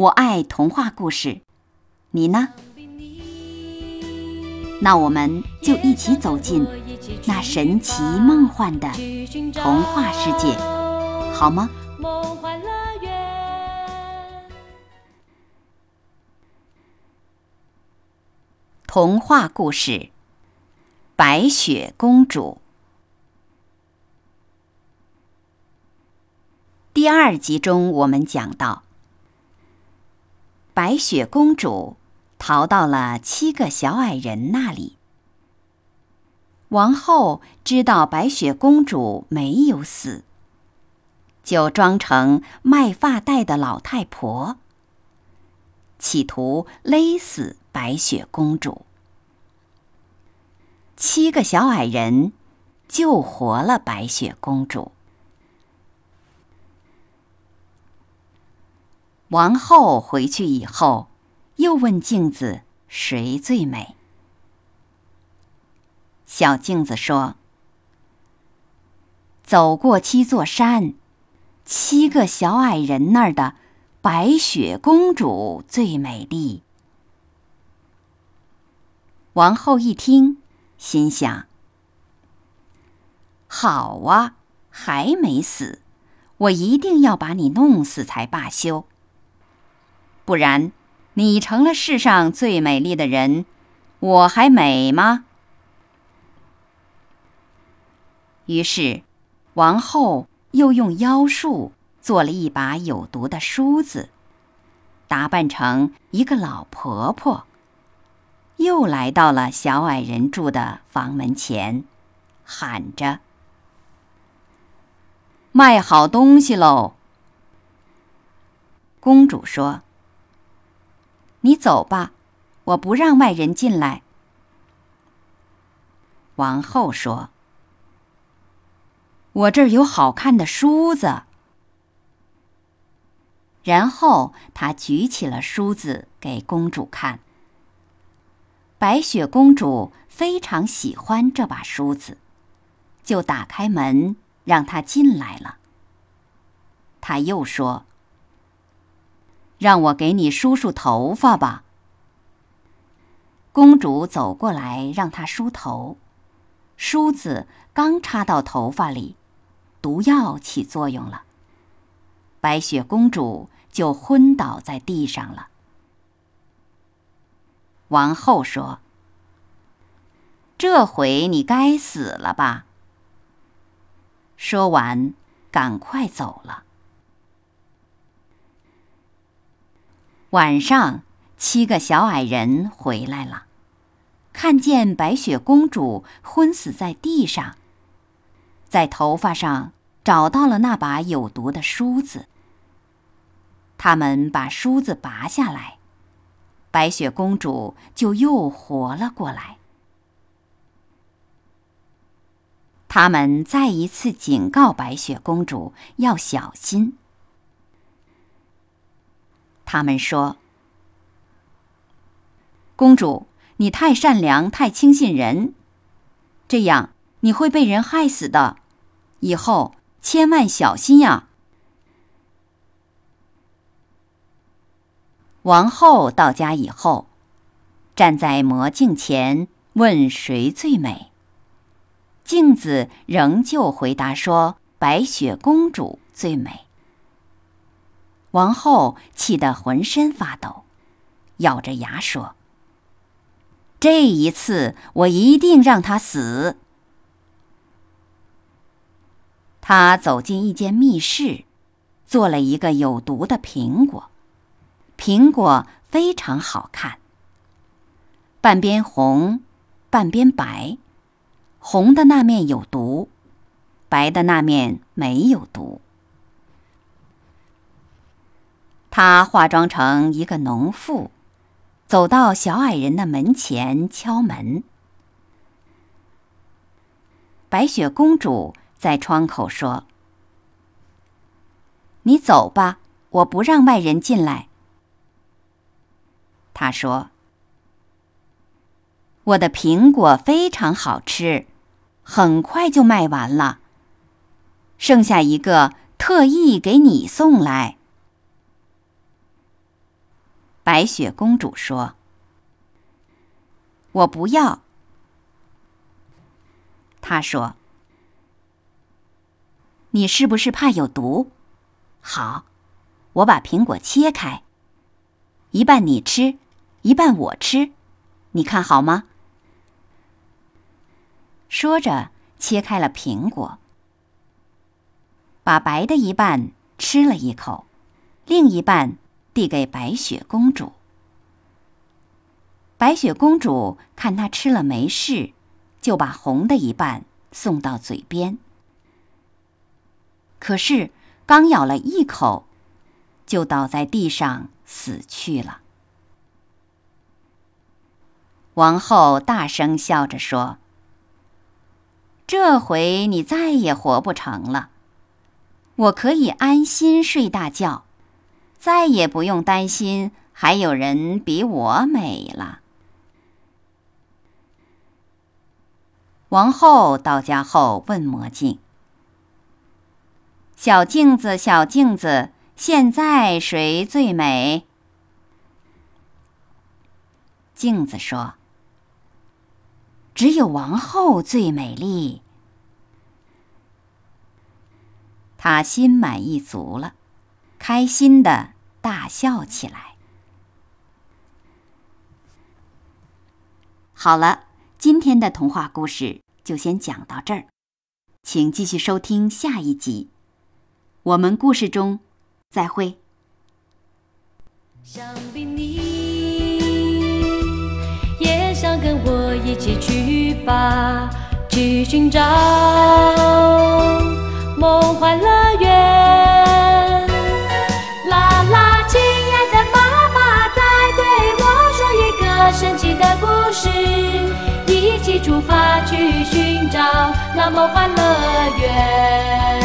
我爱童话故事，你呢？那我们就一起走进那神奇梦幻的童话世界，好吗？童话故事《白雪公主》第二集中，我们讲到，白雪公主逃到了七个小矮人那里。王后知道白雪公主没有死，就装成卖发带的老太婆，企图勒死白雪公主。七个小矮人救活了白雪公主。王后回去以后，又问镜子谁最美。小镜子说：“走过七座山，七个小矮人那儿的白雪公主最美丽。”王后一听，心想：“好啊，还没死，我一定要把你弄死才罢休。”不然，你成了世上最美丽的人，我还美吗？于是，王后又用妖术做了一把有毒的梳子，打扮成一个老婆婆，又来到了小矮人住的房门前，喊着：“卖好东西喽！”公主说。你走吧，我不让外人进来。王后说：“我这儿有好看的梳子。”然后她举起了梳子给公主看。白雪公主非常喜欢这把梳子，就打开门让她进来了。她又说。让我给你梳梳头发吧。公主走过来，让她梳头。梳子刚插到头发里，毒药起作用了。白雪公主就昏倒在地上了。王后说：“这回你该死了吧？”说完，赶快走了。晚上，七个小矮人回来了，看见白雪公主昏死在地上，在头发上找到了那把有毒的梳子。他们把梳子拔下来，白雪公主就又活了过来。他们再一次警告白雪公主要小心。他们说：“公主，你太善良，太轻信人，这样你会被人害死的。以后千万小心呀！”王后到家以后，站在魔镜前问谁最美。镜子仍旧回答说：“白雪公主最美。”王后气得浑身发抖，咬着牙说：“这一次我一定让他死。”他走进一间密室，做了一个有毒的苹果。苹果非常好看，半边红，半边白，红的那面有毒，白的那面没有毒。他化妆成一个农妇，走到小矮人的门前敲门。白雪公主在窗口说：“你走吧，我不让外人进来。”他说：“我的苹果非常好吃，很快就卖完了，剩下一个特意给你送来。”白雪公主说：“我不要。”他说：“你是不是怕有毒？好，我把苹果切开，一半你吃，一半我吃，你看好吗？”说着，切开了苹果，把白的一半吃了一口，另一半递给白雪公主。白雪公主看她吃了没事。就把红的一半送到嘴边，可是刚咬了一口，就倒在地上死去了。王后大声笑着说：“这回你再也活不成了，我可以安心睡大觉，再也不用担心还有人比我美了。”王后到家后问魔镜：“小镜子，小镜子，现在谁最美？”镜子说：“只有王后最美丽。”她心满意足了，开心的大笑起来。好了。今天的童话故事就先讲到这儿，请继续收听下一集。我们故事中再会。想必你也想跟我一起去吧，去寻找梦幻乐神奇的故事。一起出发去寻找那梦幻乐园。